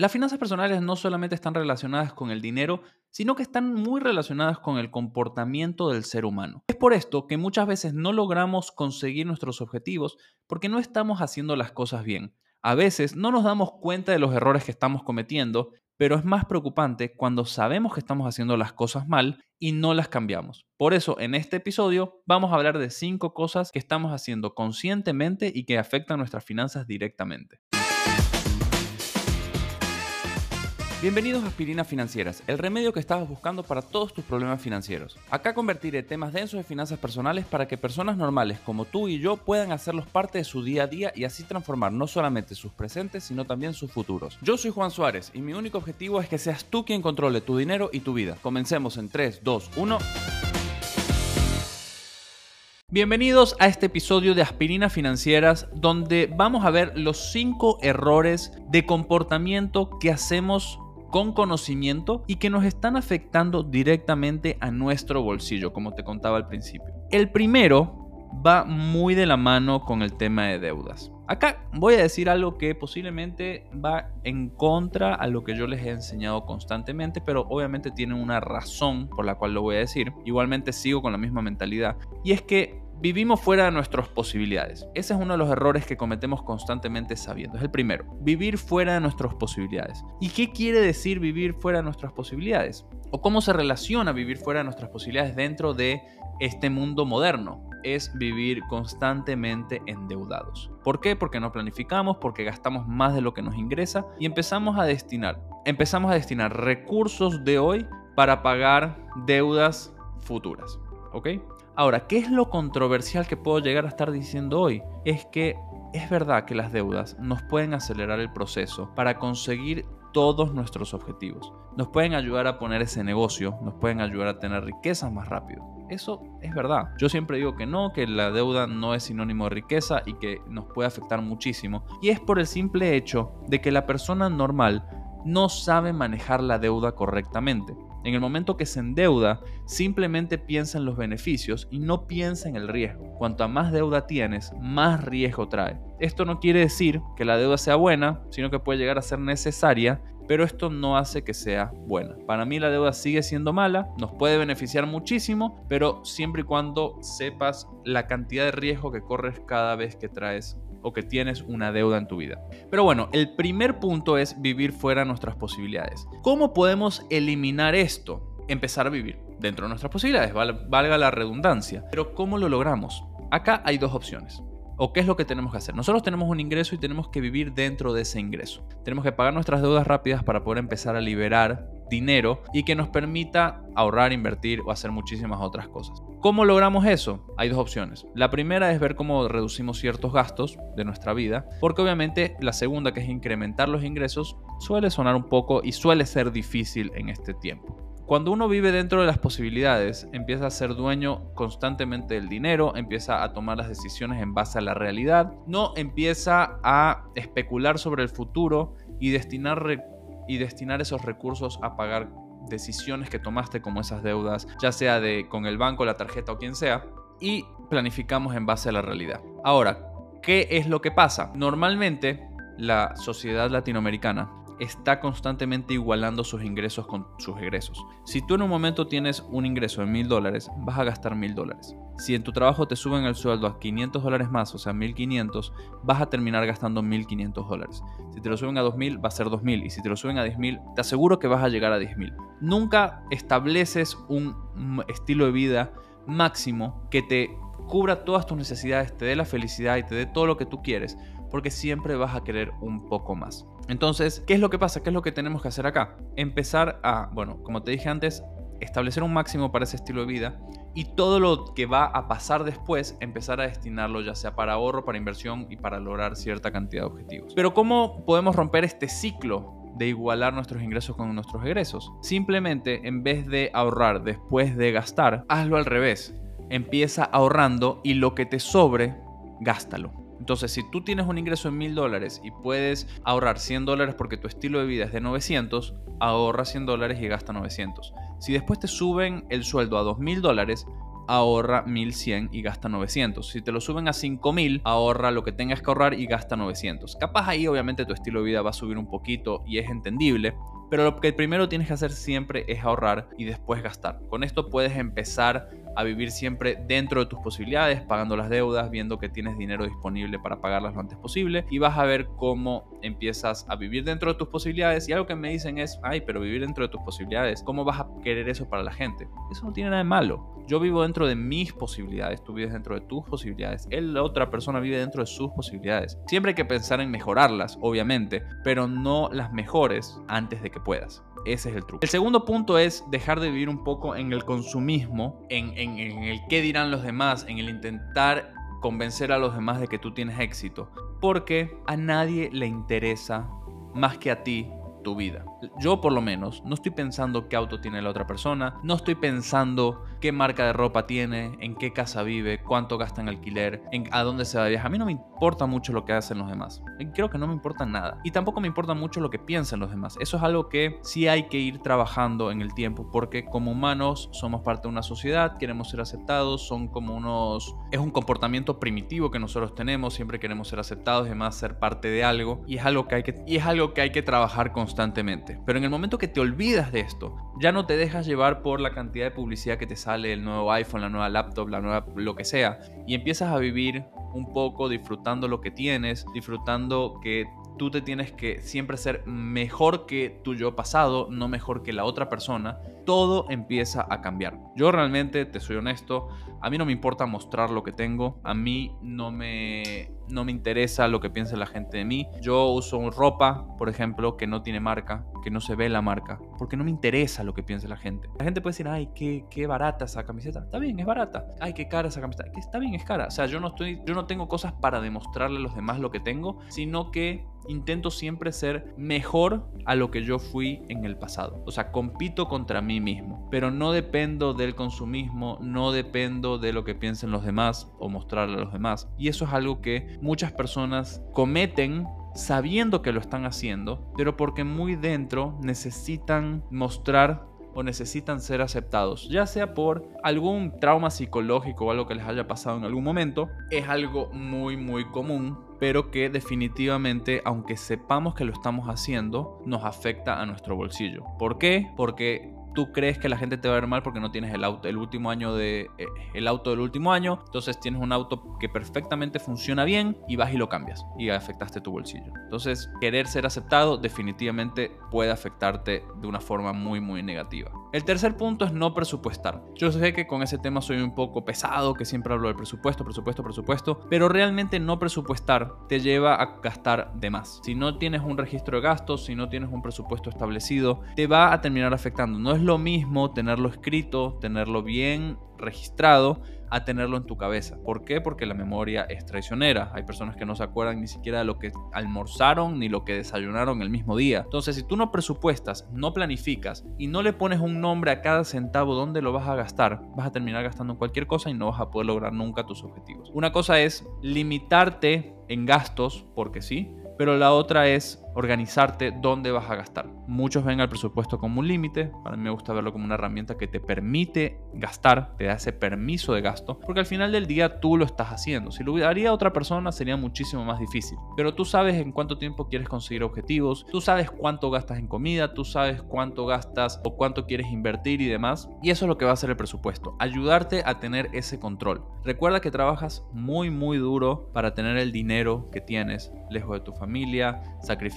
Las finanzas personales no solamente están relacionadas con el dinero, sino que están muy relacionadas con el comportamiento del ser humano. Es por esto que muchas veces no logramos conseguir nuestros objetivos porque no estamos haciendo las cosas bien. A veces no nos damos cuenta de los errores que estamos cometiendo, pero es más preocupante cuando sabemos que estamos haciendo las cosas mal y no las cambiamos. Por eso, en este episodio vamos a hablar de cinco cosas que estamos haciendo conscientemente y que afectan nuestras finanzas directamente. Bienvenidos a Aspirinas Financieras, el remedio que estabas buscando para todos tus problemas financieros. Acá convertiré temas densos de finanzas personales para que personas normales como tú y yo puedan hacerlos parte de su día a día y así transformar no solamente sus presentes, sino también sus futuros. Yo soy Juan Suárez y mi único objetivo es que seas tú quien controle tu dinero y tu vida. Comencemos en 3, 2, 1. Bienvenidos a este episodio de Aspirinas Financieras donde vamos a ver los 5 errores de comportamiento que hacemos con conocimiento y que nos están afectando directamente a nuestro bolsillo, como te contaba al principio. El primero va muy de la mano con el tema de deudas. Acá voy a decir algo que posiblemente va en contra a lo que yo les he enseñado constantemente, pero obviamente tiene una razón por la cual lo voy a decir. Igualmente sigo con la misma mentalidad. Y es que Vivimos fuera de nuestras posibilidades. Ese es uno de los errores que cometemos constantemente sabiendo. Es el primero, vivir fuera de nuestras posibilidades. ¿Y qué quiere decir vivir fuera de nuestras posibilidades? ¿O cómo se relaciona vivir fuera de nuestras posibilidades dentro de este mundo moderno? Es vivir constantemente endeudados. ¿Por qué? Porque no planificamos, porque gastamos más de lo que nos ingresa y empezamos a destinar, empezamos a destinar recursos de hoy para pagar deudas futuras. ¿Ok? Ahora, ¿qué es lo controversial que puedo llegar a estar diciendo hoy? Es que es verdad que las deudas nos pueden acelerar el proceso para conseguir todos nuestros objetivos. Nos pueden ayudar a poner ese negocio, nos pueden ayudar a tener riquezas más rápido. Eso es verdad. Yo siempre digo que no, que la deuda no es sinónimo de riqueza y que nos puede afectar muchísimo. Y es por el simple hecho de que la persona normal no sabe manejar la deuda correctamente. En el momento que se endeuda, simplemente piensa en los beneficios y no piensa en el riesgo. Cuanto más deuda tienes, más riesgo trae. Esto no quiere decir que la deuda sea buena, sino que puede llegar a ser necesaria, pero esto no hace que sea buena. Para mí la deuda sigue siendo mala, nos puede beneficiar muchísimo, pero siempre y cuando sepas la cantidad de riesgo que corres cada vez que traes o que tienes una deuda en tu vida. Pero bueno, el primer punto es vivir fuera de nuestras posibilidades. ¿Cómo podemos eliminar esto? Empezar a vivir dentro de nuestras posibilidades, valga la redundancia. Pero ¿cómo lo logramos? Acá hay dos opciones. ¿O qué es lo que tenemos que hacer? Nosotros tenemos un ingreso y tenemos que vivir dentro de ese ingreso. Tenemos que pagar nuestras deudas rápidas para poder empezar a liberar dinero y que nos permita ahorrar, invertir o hacer muchísimas otras cosas. ¿Cómo logramos eso? Hay dos opciones. La primera es ver cómo reducimos ciertos gastos de nuestra vida, porque obviamente la segunda, que es incrementar los ingresos, suele sonar un poco y suele ser difícil en este tiempo. Cuando uno vive dentro de las posibilidades, empieza a ser dueño constantemente del dinero, empieza a tomar las decisiones en base a la realidad, no empieza a especular sobre el futuro y destinar recursos y destinar esos recursos a pagar decisiones que tomaste como esas deudas, ya sea de con el banco, la tarjeta o quien sea, y planificamos en base a la realidad. Ahora, ¿qué es lo que pasa? Normalmente la sociedad latinoamericana está constantemente igualando sus ingresos con sus egresos. Si tú en un momento tienes un ingreso de mil dólares, vas a gastar mil dólares. Si en tu trabajo te suben el sueldo a 500 dólares más, o sea, 1500, vas a terminar gastando 1500 dólares. Si te lo suben a 2000, va a ser 2000. Y si te lo suben a 10000, te aseguro que vas a llegar a 10000. Nunca estableces un estilo de vida máximo que te cubra todas tus necesidades, te dé la felicidad y te dé todo lo que tú quieres, porque siempre vas a querer un poco más. Entonces, ¿qué es lo que pasa? ¿Qué es lo que tenemos que hacer acá? Empezar a, bueno, como te dije antes, establecer un máximo para ese estilo de vida y todo lo que va a pasar después empezar a destinarlo ya sea para ahorro, para inversión y para lograr cierta cantidad de objetivos. Pero ¿cómo podemos romper este ciclo de igualar nuestros ingresos con nuestros egresos? Simplemente en vez de ahorrar después de gastar, hazlo al revés. Empieza ahorrando y lo que te sobre, gástalo. Entonces, si tú tienes un ingreso en mil dólares y puedes ahorrar 100 dólares porque tu estilo de vida es de 900, ahorra 100 dólares y gasta 900. Si después te suben el sueldo a 2 mil dólares, ahorra 1100 y gasta 900. Si te lo suben a 5000, ahorra lo que tengas que ahorrar y gasta 900. Capaz ahí obviamente tu estilo de vida va a subir un poquito y es entendible, pero lo que primero tienes que hacer siempre es ahorrar y después gastar. Con esto puedes empezar a vivir siempre dentro de tus posibilidades, pagando las deudas, viendo que tienes dinero disponible para pagarlas lo antes posible y vas a ver cómo empiezas a vivir dentro de tus posibilidades. Y algo que me dicen es, ay, pero vivir dentro de tus posibilidades, ¿cómo vas a querer eso para la gente? Eso no tiene nada de malo. Yo vivo dentro de mis posibilidades, tú vives dentro de tus posibilidades, él, la otra persona vive dentro de sus posibilidades. Siempre hay que pensar en mejorarlas, obviamente, pero no las mejores antes de que puedas. Ese es el truco. El segundo punto es dejar de vivir un poco en el consumismo, en, en, el qué dirán los demás, en el intentar convencer a los demás de que tú tienes éxito. Porque a nadie le interesa más que a ti tu vida. Yo por lo menos no estoy pensando qué auto tiene la otra persona, no estoy pensando qué marca de ropa tiene, en qué casa vive, cuánto gasta en alquiler, a dónde se va de viaje. A mí no me importa mucho lo que hacen los demás. Creo que no me importa nada. Y tampoco me importa mucho lo que piensen los demás. Eso es algo que sí hay que ir trabajando en el tiempo porque como humanos somos parte de una sociedad, queremos ser aceptados, son como unos... Es un comportamiento primitivo que nosotros tenemos, siempre queremos ser aceptados y además ser parte de algo. Y es algo que hay que, y es algo que, hay que trabajar constantemente. Pero en el momento que te olvidas de esto, ya no te dejas llevar por la cantidad de publicidad que te sale, el nuevo iPhone, la nueva laptop, la nueva lo que sea, y empiezas a vivir un poco disfrutando lo que tienes, disfrutando que tú te tienes que siempre ser mejor que tu yo pasado, no mejor que la otra persona, todo empieza a cambiar. Yo realmente, te soy honesto, a mí no me importa mostrar lo que tengo, a mí no me, no me interesa lo que piense la gente de mí. Yo uso ropa, por ejemplo, que no tiene marca, que no se ve la marca, porque no me interesa lo que piense la gente. La gente puede decir, ay, qué, qué barata esa camiseta. Está bien, es barata. Ay, qué cara esa camiseta. Está bien, es cara. O sea, yo no, estoy, yo no tengo cosas para demostrarle a los demás lo que tengo, sino que intento siempre ser mejor a lo que yo fui en el pasado. O sea, compito contra mismo, pero no dependo del consumismo, no dependo de lo que piensen los demás o mostrarle a los demás. Y eso es algo que muchas personas cometen sabiendo que lo están haciendo, pero porque muy dentro necesitan mostrar o necesitan ser aceptados, ya sea por algún trauma psicológico o algo que les haya pasado en algún momento, es algo muy muy común, pero que definitivamente, aunque sepamos que lo estamos haciendo, nos afecta a nuestro bolsillo. ¿Por qué? Porque tú crees que la gente te va a ver mal porque no tienes el auto el último año de eh, el auto del último año entonces tienes un auto que perfectamente funciona bien y vas y lo cambias y afectaste tu bolsillo. Entonces querer ser aceptado definitivamente puede afectarte de una forma muy muy negativa. El tercer punto es no presupuestar. Yo sé que con ese tema soy un poco pesado que siempre hablo del presupuesto presupuesto presupuesto pero realmente no presupuestar te lleva a gastar de más. Si no tienes un registro de gastos si no tienes un presupuesto establecido te va a terminar afectando. No es lo mismo tenerlo escrito, tenerlo bien registrado, a tenerlo en tu cabeza. ¿Por qué? Porque la memoria es traicionera. Hay personas que no se acuerdan ni siquiera de lo que almorzaron ni lo que desayunaron el mismo día. Entonces, si tú no presupuestas, no planificas y no le pones un nombre a cada centavo donde lo vas a gastar, vas a terminar gastando cualquier cosa y no vas a poder lograr nunca tus objetivos. Una cosa es limitarte en gastos, porque sí, pero la otra es organizarte dónde vas a gastar. Muchos ven al presupuesto como un límite, para mí me gusta verlo como una herramienta que te permite gastar, te da ese permiso de gasto, porque al final del día tú lo estás haciendo. Si lo haría otra persona sería muchísimo más difícil, pero tú sabes en cuánto tiempo quieres conseguir objetivos, tú sabes cuánto gastas en comida, tú sabes cuánto gastas o cuánto quieres invertir y demás, y eso es lo que va a hacer el presupuesto, ayudarte a tener ese control. Recuerda que trabajas muy muy duro para tener el dinero que tienes lejos de tu familia,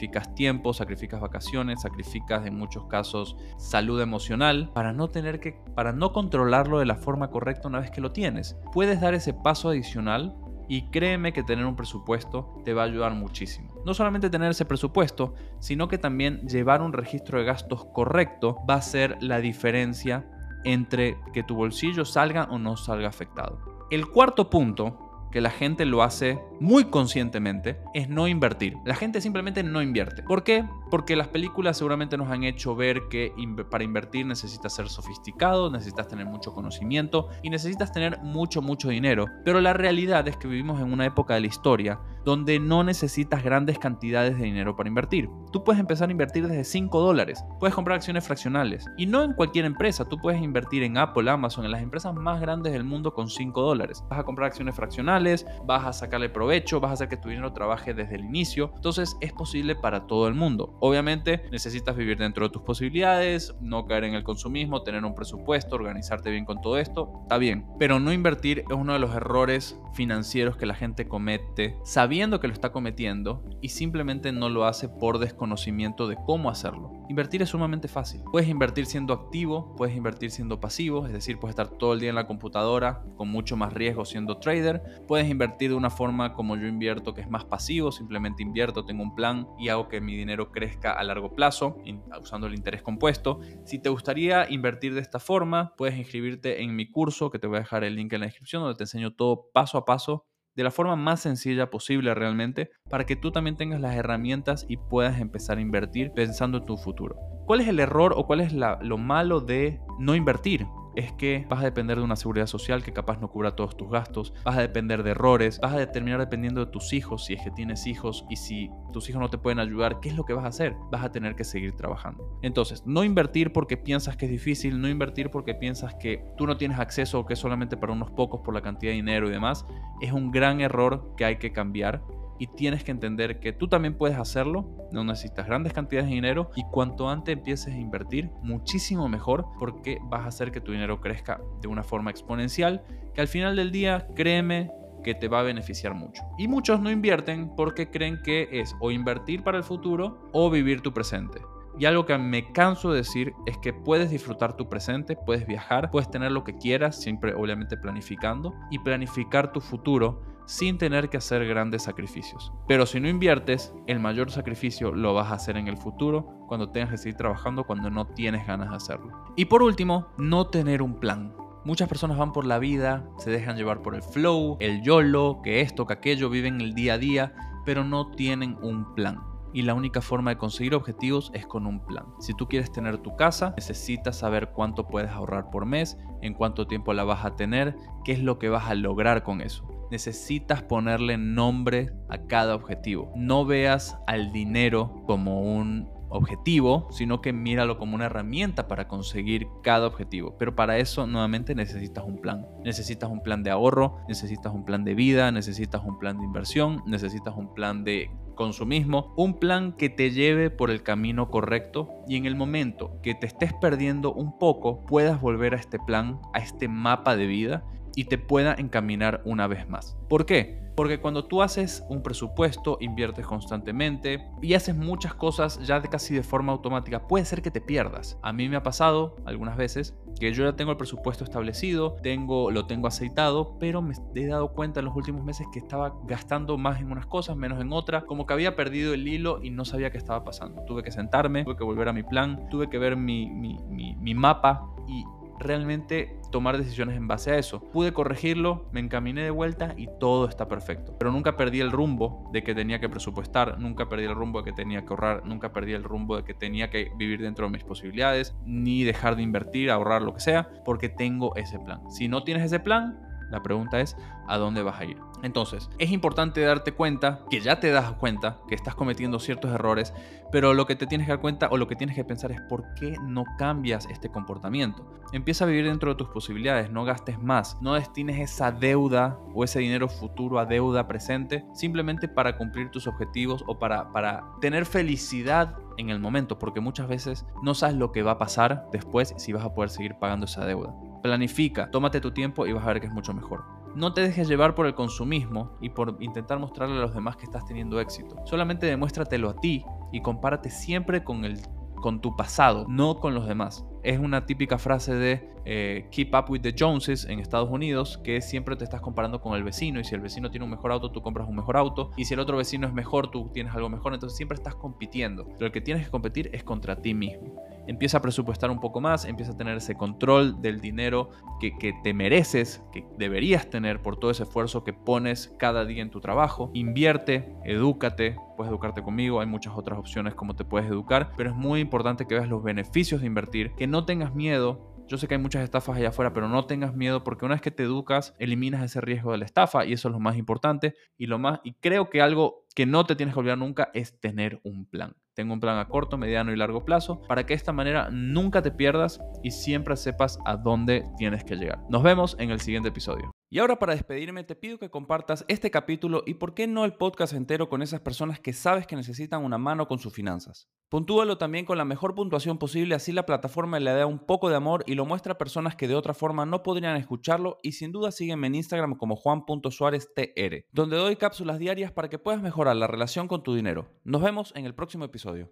sacrificas tiempo, sacrificas vacaciones, sacrificas en muchos casos salud emocional para no tener que para no controlarlo de la forma correcta una vez que lo tienes. Puedes dar ese paso adicional y créeme que tener un presupuesto te va a ayudar muchísimo. No solamente tener ese presupuesto, sino que también llevar un registro de gastos correcto va a ser la diferencia entre que tu bolsillo salga o no salga afectado. El cuarto punto que la gente lo hace muy conscientemente es no invertir. La gente simplemente no invierte. ¿Por qué? Porque las películas seguramente nos han hecho ver que para invertir necesitas ser sofisticado, necesitas tener mucho conocimiento y necesitas tener mucho, mucho dinero. Pero la realidad es que vivimos en una época de la historia donde no necesitas grandes cantidades de dinero para invertir. Tú puedes empezar a invertir desde 5 dólares, puedes comprar acciones fraccionales y no en cualquier empresa, tú puedes invertir en Apple, Amazon, en las empresas más grandes del mundo con 5 dólares. Vas a comprar acciones fraccionales, vas a sacarle provecho, vas a hacer que tu dinero trabaje desde el inicio, entonces es posible para todo el mundo. Obviamente necesitas vivir dentro de tus posibilidades, no caer en el consumismo, tener un presupuesto, organizarte bien con todo esto, está bien, pero no invertir es uno de los errores financieros que la gente comete sabiendo que lo está cometiendo y simplemente no lo hace por desconocimiento de cómo hacerlo. Invertir es sumamente fácil. Puedes invertir siendo activo, puedes invertir siendo pasivo, es decir, puedes estar todo el día en la computadora con mucho más riesgo siendo trader. Puedes invertir de una forma como yo invierto que es más pasivo, simplemente invierto, tengo un plan y hago que mi dinero crezca a largo plazo usando el interés compuesto. Si te gustaría invertir de esta forma, puedes inscribirte en mi curso que te voy a dejar el link en la descripción donde te enseño todo paso a paso de la forma más sencilla posible realmente para que tú también tengas las herramientas y puedas empezar a invertir pensando en tu futuro. ¿Cuál es el error o cuál es lo malo de no invertir? Es que vas a depender de una seguridad social que capaz no cubra todos tus gastos, vas a depender de errores, vas a terminar dependiendo de tus hijos si es que tienes hijos y si tus hijos no te pueden ayudar, ¿qué es lo que vas a hacer? Vas a tener que seguir trabajando. Entonces, no invertir porque piensas que es difícil, no invertir porque piensas que tú no tienes acceso o que es solamente para unos pocos por la cantidad de dinero y demás, es un gran error que hay que cambiar y tienes que entender que tú también puedes hacerlo, no necesitas grandes cantidades de dinero y cuanto antes empieces a invertir, muchísimo mejor porque vas a hacer que tu dinero crezca de una forma exponencial que al final del día, créeme, que te va a beneficiar mucho. Y muchos no invierten porque creen que es o invertir para el futuro o vivir tu presente. Y algo que me canso de decir es que puedes disfrutar tu presente, puedes viajar, puedes tener lo que quieras, siempre obviamente planificando, y planificar tu futuro sin tener que hacer grandes sacrificios. Pero si no inviertes, el mayor sacrificio lo vas a hacer en el futuro, cuando tengas que seguir trabajando, cuando no tienes ganas de hacerlo. Y por último, no tener un plan. Muchas personas van por la vida, se dejan llevar por el flow, el YOLO, que esto, que aquello, viven el día a día, pero no tienen un plan y la única forma de conseguir objetivos es con un plan. Si tú quieres tener tu casa, necesitas saber cuánto puedes ahorrar por mes, en cuánto tiempo la vas a tener, qué es lo que vas a lograr con eso necesitas ponerle nombre a cada objetivo. No veas al dinero como un objetivo, sino que míralo como una herramienta para conseguir cada objetivo. Pero para eso nuevamente necesitas un plan. Necesitas un plan de ahorro, necesitas un plan de vida, necesitas un plan de inversión, necesitas un plan de consumismo, un plan que te lleve por el camino correcto y en el momento que te estés perdiendo un poco puedas volver a este plan, a este mapa de vida y te pueda encaminar una vez más. ¿Por qué? Porque cuando tú haces un presupuesto, inviertes constantemente y haces muchas cosas ya de casi de forma automática, puede ser que te pierdas. A mí me ha pasado algunas veces que yo ya tengo el presupuesto establecido, tengo, lo tengo aceitado, pero me he dado cuenta en los últimos meses que estaba gastando más en unas cosas, menos en otras, como que había perdido el hilo y no sabía qué estaba pasando. Tuve que sentarme, tuve que volver a mi plan, tuve que ver mi, mi, mi, mi mapa y realmente tomar decisiones en base a eso. Pude corregirlo, me encaminé de vuelta y todo está perfecto. Pero nunca perdí el rumbo de que tenía que presupuestar, nunca perdí el rumbo de que tenía que ahorrar, nunca perdí el rumbo de que tenía que vivir dentro de mis posibilidades, ni dejar de invertir, ahorrar, lo que sea, porque tengo ese plan. Si no tienes ese plan, la pregunta es, ¿a dónde vas a ir? Entonces, es importante darte cuenta, que ya te das cuenta, que estás cometiendo ciertos errores, pero lo que te tienes que dar cuenta o lo que tienes que pensar es por qué no cambias este comportamiento. Empieza a vivir dentro de tus posibilidades, no gastes más, no destines esa deuda o ese dinero futuro a deuda presente simplemente para cumplir tus objetivos o para, para tener felicidad en el momento, porque muchas veces no sabes lo que va a pasar después si vas a poder seguir pagando esa deuda. Planifica, tómate tu tiempo y vas a ver que es mucho mejor. No te dejes llevar por el consumismo y por intentar mostrarle a los demás que estás teniendo éxito. Solamente demuéstratelo a ti y compárate siempre con el con tu pasado, no con los demás. Es una típica frase de eh, Keep Up with the Joneses en Estados Unidos, que siempre te estás comparando con el vecino y si el vecino tiene un mejor auto, tú compras un mejor auto y si el otro vecino es mejor, tú tienes algo mejor, entonces siempre estás compitiendo. Pero el que tienes que competir es contra ti mismo. empieza a presupuestar un poco más, empieza a tener ese control del dinero que, que te mereces, que deberías tener por todo ese esfuerzo que pones cada día en tu trabajo. Invierte, edúcate, puedes educarte conmigo, hay muchas otras opciones como te puedes educar, pero es muy importante que veas los beneficios de invertir, que no tengas miedo yo sé que hay muchas estafas allá afuera, pero no tengas miedo porque una vez que te educas, eliminas ese riesgo de la estafa y eso es lo más importante y lo más y creo que algo que no te tienes que olvidar nunca es tener un plan. Tengo un plan a corto, mediano y largo plazo para que de esta manera nunca te pierdas y siempre sepas a dónde tienes que llegar. Nos vemos en el siguiente episodio. Y ahora para despedirme te pido que compartas este capítulo y por qué no el podcast entero con esas personas que sabes que necesitan una mano con sus finanzas. Puntúalo también con la mejor puntuación posible, así la plataforma le da un poco de amor y lo muestra a personas que de otra forma no podrían escucharlo y sin duda sígueme en Instagram como juan.suáreztr, donde doy cápsulas diarias para que puedas mejorar la relación con tu dinero. Nos vemos en el próximo episodio.